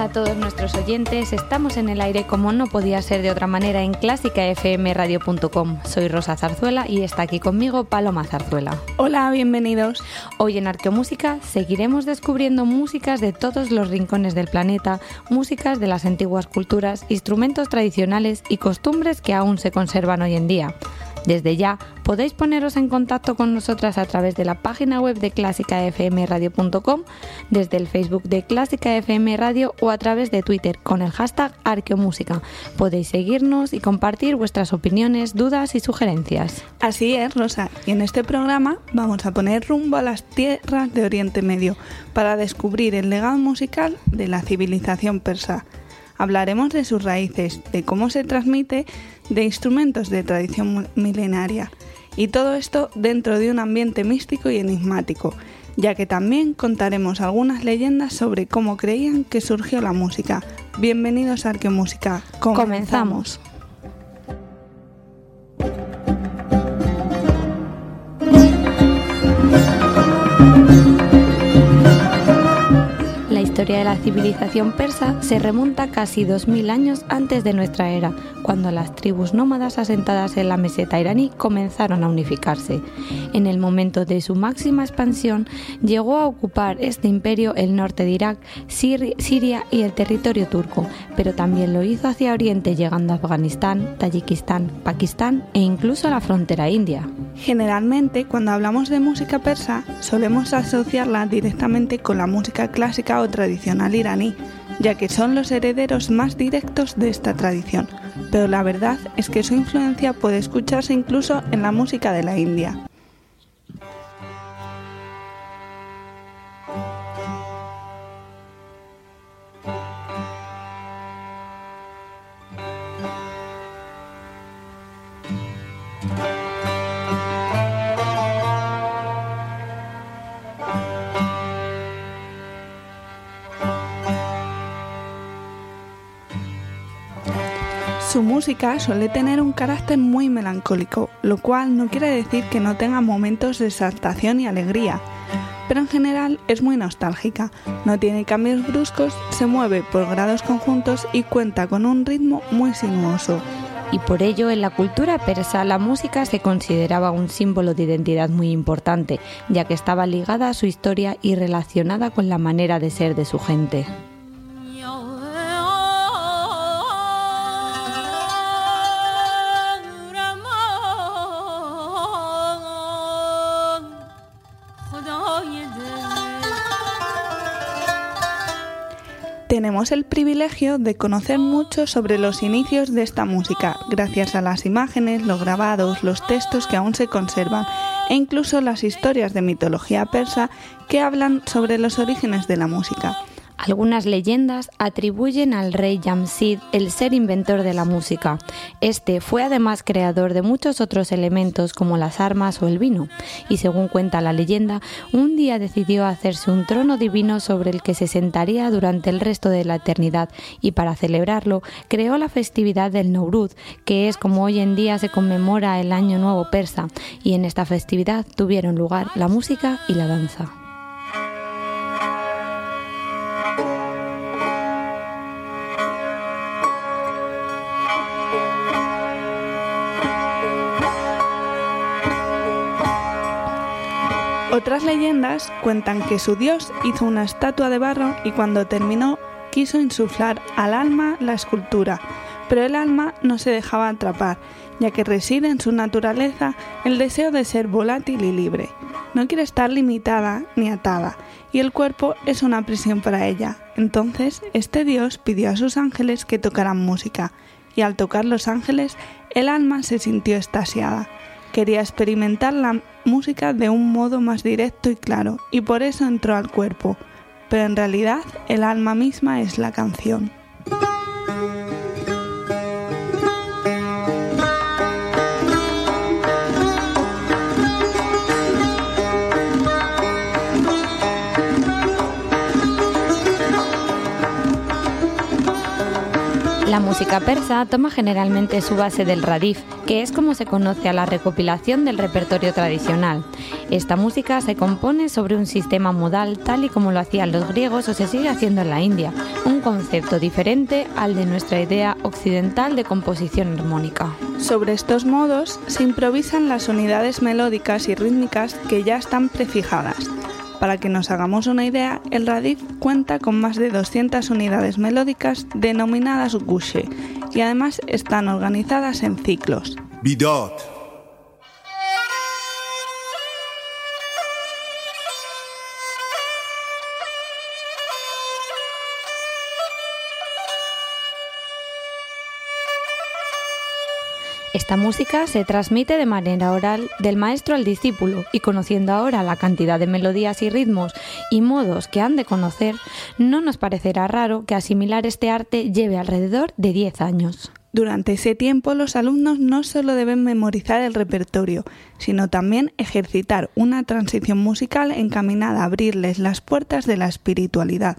A todos nuestros oyentes. Estamos en el aire como no podía ser de otra manera en clásicafmradio.com. Soy Rosa Zarzuela y está aquí conmigo Paloma Zarzuela. Hola, bienvenidos. Hoy en Arqueomúsica seguiremos descubriendo músicas de todos los rincones del planeta, músicas de las antiguas culturas, instrumentos tradicionales y costumbres que aún se conservan hoy en día. Desde ya podéis poneros en contacto con nosotras a través de la página web de clásicafmradio.com, desde el Facebook de Clásica FM Radio o a través de Twitter con el hashtag Arqueomúsica. Podéis seguirnos y compartir vuestras opiniones, dudas y sugerencias. Así es, Rosa. Y en este programa vamos a poner rumbo a las tierras de Oriente Medio para descubrir el legado musical de la civilización persa. Hablaremos de sus raíces, de cómo se transmite, de instrumentos de tradición milenaria. Y todo esto dentro de un ambiente místico y enigmático, ya que también contaremos algunas leyendas sobre cómo creían que surgió la música. Bienvenidos a Arqueomúsica. Comenzamos. La de la civilización persa se remonta casi 2.000 años antes de nuestra era, cuando las tribus nómadas asentadas en la meseta iraní comenzaron a unificarse. En el momento de su máxima expansión, llegó a ocupar este imperio el norte de Irak, Siria y el territorio turco, pero también lo hizo hacia oriente llegando a Afganistán, Tayikistán, Pakistán e incluso a la frontera india. Generalmente, cuando hablamos de música persa, solemos asociarla directamente con la música clásica o tradicional iraní, ya que son los herederos más directos de esta tradición, pero la verdad es que su influencia puede escucharse incluso en la música de la India. Su música suele tener un carácter muy melancólico, lo cual no quiere decir que no tenga momentos de exaltación y alegría, pero en general es muy nostálgica, no tiene cambios bruscos, se mueve por grados conjuntos y cuenta con un ritmo muy sinuoso. Y por ello en la cultura persa la música se consideraba un símbolo de identidad muy importante, ya que estaba ligada a su historia y relacionada con la manera de ser de su gente. Tenemos el privilegio de conocer mucho sobre los inicios de esta música, gracias a las imágenes, los grabados, los textos que aún se conservan e incluso las historias de mitología persa que hablan sobre los orígenes de la música. Algunas leyendas atribuyen al rey Yamsid el ser inventor de la música. Este fue además creador de muchos otros elementos como las armas o el vino, y según cuenta la leyenda, un día decidió hacerse un trono divino sobre el que se sentaría durante el resto de la eternidad, y para celebrarlo creó la festividad del Nowruz, que es como hoy en día se conmemora el Año Nuevo persa, y en esta festividad tuvieron lugar la música y la danza. Otras leyendas cuentan que su dios hizo una estatua de barro y cuando terminó quiso insuflar al alma la escultura, pero el alma no se dejaba atrapar, ya que reside en su naturaleza el deseo de ser volátil y libre. No quiere estar limitada ni atada, y el cuerpo es una prisión para ella. Entonces, este dios pidió a sus ángeles que tocaran música, y al tocar los ángeles, el alma se sintió estasiada quería experimentar la música de un modo más directo y claro, y por eso entró al cuerpo. pero en realidad el alma misma es la canción. La música persa toma generalmente su base del radif, que es como se conoce a la recopilación del repertorio tradicional. Esta música se compone sobre un sistema modal tal y como lo hacían los griegos o se sigue haciendo en la India, un concepto diferente al de nuestra idea occidental de composición armónica. Sobre estos modos se improvisan las unidades melódicas y rítmicas que ya están prefijadas. Para que nos hagamos una idea, el radif cuenta con más de 200 unidades melódicas denominadas gushe y además están organizadas en ciclos. Esta música se transmite de manera oral del maestro al discípulo y conociendo ahora la cantidad de melodías y ritmos y modos que han de conocer, no nos parecerá raro que asimilar este arte lleve alrededor de 10 años. Durante ese tiempo los alumnos no solo deben memorizar el repertorio, sino también ejercitar una transición musical encaminada a abrirles las puertas de la espiritualidad.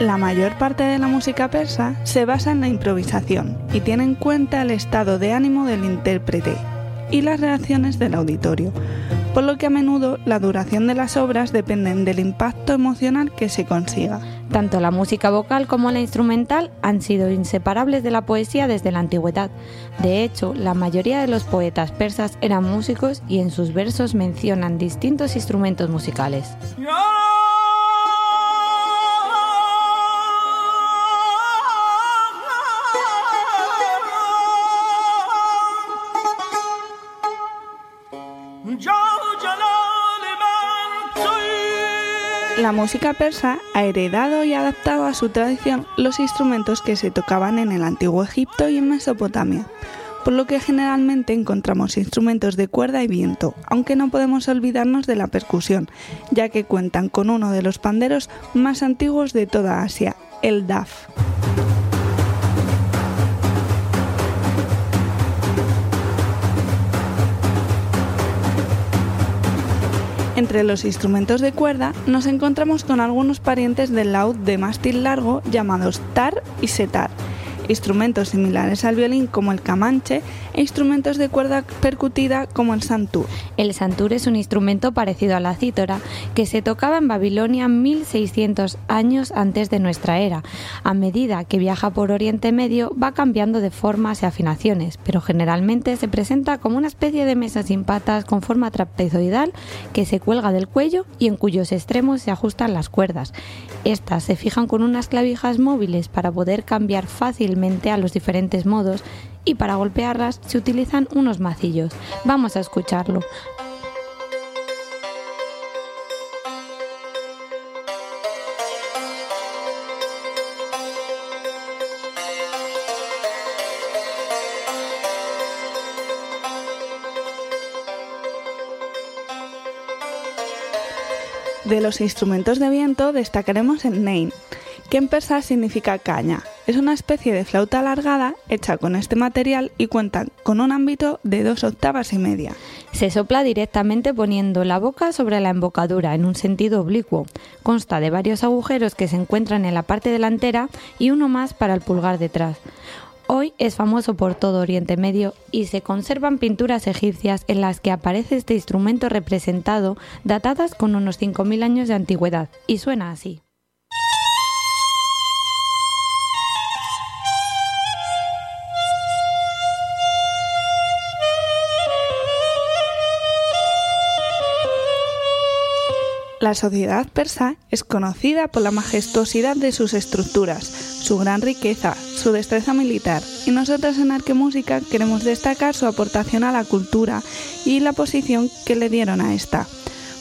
La mayor parte de la música persa se basa en la improvisación y tiene en cuenta el estado de ánimo del intérprete y las reacciones del auditorio, por lo que a menudo la duración de las obras dependen del impacto emocional que se consiga. Tanto la música vocal como la instrumental han sido inseparables de la poesía desde la antigüedad. De hecho, la mayoría de los poetas persas eran músicos y en sus versos mencionan distintos instrumentos musicales. La música persa ha heredado y adaptado a su tradición los instrumentos que se tocaban en el antiguo Egipto y en Mesopotamia, por lo que generalmente encontramos instrumentos de cuerda y viento, aunque no podemos olvidarnos de la percusión, ya que cuentan con uno de los panderos más antiguos de toda Asia, el daf. Entre los instrumentos de cuerda nos encontramos con algunos parientes del laúd de mástil largo llamados tar y setar, instrumentos similares al violín como el camanche e instrumentos de cuerda percutida como el santur. El santur es un instrumento parecido a la cítora que se tocaba en Babilonia 1600 años antes de nuestra era. A medida que viaja por Oriente Medio va cambiando de formas y afinaciones, pero generalmente se presenta como una especie de mesa sin patas con forma trapezoidal que se cuelga del cuello y en cuyos extremos se ajustan las cuerdas. Estas se fijan con unas clavijas móviles para poder cambiar fácilmente a los diferentes modos y para golpearlas se utilizan unos macillos. Vamos a escucharlo. De los instrumentos de viento destacaremos el nein, que en persa significa caña. Es una especie de flauta alargada hecha con este material y cuenta con un ámbito de dos octavas y media. Se sopla directamente poniendo la boca sobre la embocadura en un sentido oblicuo. Consta de varios agujeros que se encuentran en la parte delantera y uno más para el pulgar detrás. Hoy es famoso por todo Oriente Medio y se conservan pinturas egipcias en las que aparece este instrumento representado, datadas con unos 5.000 años de antigüedad, y suena así. La sociedad persa es conocida por la majestuosidad de sus estructuras, su gran riqueza, su destreza militar, y nosotros en Arquemúsica queremos destacar su aportación a la cultura y la posición que le dieron a esta.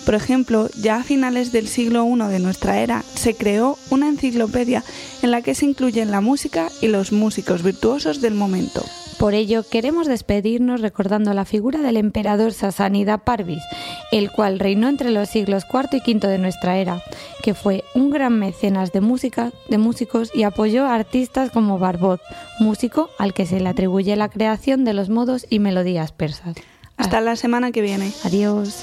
Por ejemplo, ya a finales del siglo I de nuestra era se creó una enciclopedia en la que se incluyen la música y los músicos virtuosos del momento. Por ello, queremos despedirnos recordando la figura del emperador Sasanida Parvis, el cual reinó entre los siglos IV y V de nuestra era, que fue un gran mecenas de música, de músicos y apoyó a artistas como Barbot, músico al que se le atribuye la creación de los modos y melodías persas. Hasta la semana que viene. Adiós.